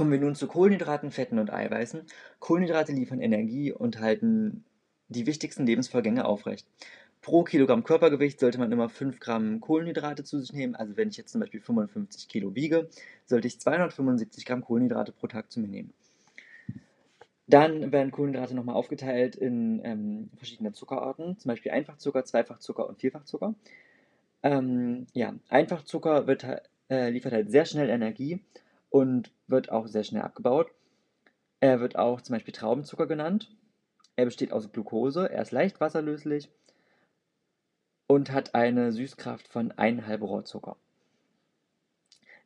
Kommen wir nun zu Kohlenhydraten, Fetten und Eiweißen. Kohlenhydrate liefern Energie und halten die wichtigsten Lebensvorgänge aufrecht. Pro Kilogramm Körpergewicht sollte man immer 5 Gramm Kohlenhydrate zu sich nehmen. Also wenn ich jetzt zum Beispiel 55 Kilo wiege, sollte ich 275 Gramm Kohlenhydrate pro Tag zu mir nehmen. Dann werden Kohlenhydrate nochmal aufgeteilt in ähm, verschiedene Zuckerarten, zum Beispiel Einfachzucker, Zweifachzucker und Vierfachzucker. Ähm, ja, Einfachzucker wird, äh, liefert halt sehr schnell Energie und wird auch sehr schnell abgebaut. Er wird auch zum Beispiel Traubenzucker genannt. Er besteht aus Glucose, er ist leicht wasserlöslich und hat eine Süßkraft von 1,5 Rohrzucker.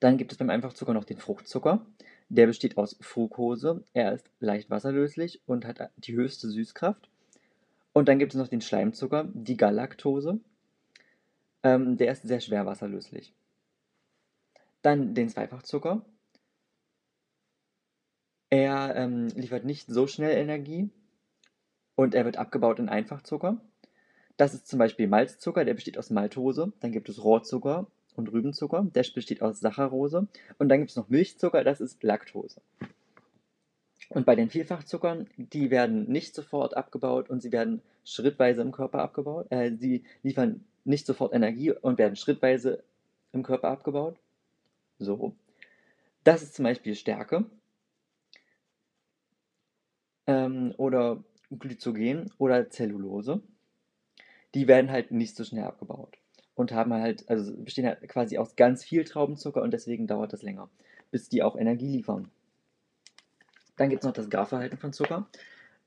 Dann gibt es beim Einfachzucker noch den Fruchtzucker. Der besteht aus Fructose, er ist leicht wasserlöslich und hat die höchste Süßkraft. Und dann gibt es noch den Schleimzucker, die Galaktose. Ähm, der ist sehr schwer wasserlöslich. Dann den Zweifachzucker. Er ähm, liefert nicht so schnell Energie und er wird abgebaut in Einfachzucker. Das ist zum Beispiel Malzzucker, der besteht aus Maltose. Dann gibt es Rohrzucker und Rübenzucker, der besteht aus Saccharose. Und dann gibt es noch Milchzucker, das ist Laktose. Und bei den Vielfachzuckern, die werden nicht sofort abgebaut und sie werden schrittweise im Körper abgebaut. Äh, sie liefern nicht sofort Energie und werden schrittweise im Körper abgebaut. So. Das ist zum Beispiel Stärke ähm, oder Glyzogen oder Zellulose die werden halt nicht so schnell abgebaut. Und haben halt, also bestehen halt quasi aus ganz viel Traubenzucker und deswegen dauert das länger, bis die auch Energie liefern. Dann gibt es noch das Garverhalten von Zucker.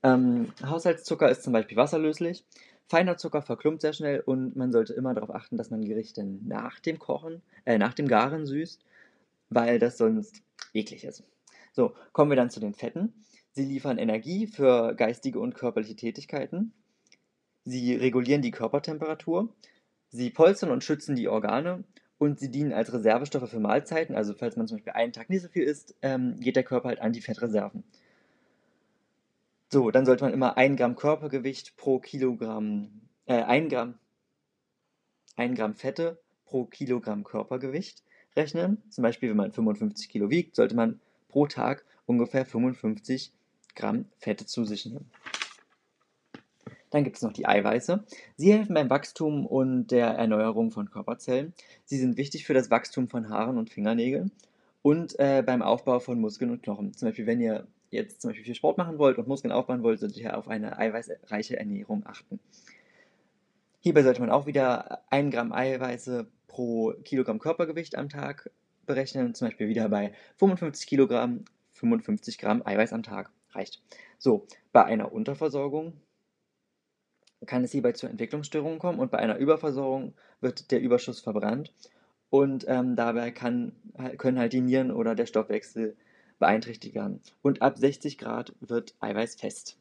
Ähm, Haushaltszucker ist zum Beispiel wasserlöslich. Feiner Zucker verklumpt sehr schnell und man sollte immer darauf achten, dass man Gerichte nach dem Kochen, äh, nach dem Garen süßt, weil das sonst eklig ist. So, kommen wir dann zu den Fetten. Sie liefern Energie für geistige und körperliche Tätigkeiten. Sie regulieren die Körpertemperatur, sie polstern und schützen die Organe und sie dienen als Reservestoffe für Mahlzeiten. Also falls man zum Beispiel einen Tag nicht so viel isst, ähm, geht der Körper halt an die Fettreserven. So, dann sollte man immer 1 Gramm Körpergewicht pro Kilogramm, äh, 1 Gramm, 1 Gramm Fette pro Kilogramm Körpergewicht rechnen. Zum Beispiel, wenn man 55 Kilo wiegt, sollte man pro Tag ungefähr 55 Gramm Fette zu sich nehmen. Dann gibt es noch die Eiweiße. Sie helfen beim Wachstum und der Erneuerung von Körperzellen. Sie sind wichtig für das Wachstum von Haaren und Fingernägeln und äh, beim Aufbau von Muskeln und Knochen. Zum Beispiel, wenn ihr jetzt zum Beispiel viel Sport machen wollt und Muskeln aufbauen wollt, solltet ihr auf eine eiweißreiche Ernährung achten. Hierbei sollte man auch wieder 1 Gramm Eiweiße pro Kilogramm Körpergewicht am Tag berechnen. Zum Beispiel wieder bei 55 Kilogramm 55 Gramm Eiweiß am Tag. Reicht. So, bei einer Unterversorgung kann es hierbei zu Entwicklungsstörungen kommen und bei einer Überversorgung wird der Überschuss verbrannt und ähm, dabei kann, können halt die Nieren oder der Stoffwechsel beeinträchtigt werden. Und ab 60 Grad wird Eiweiß fest.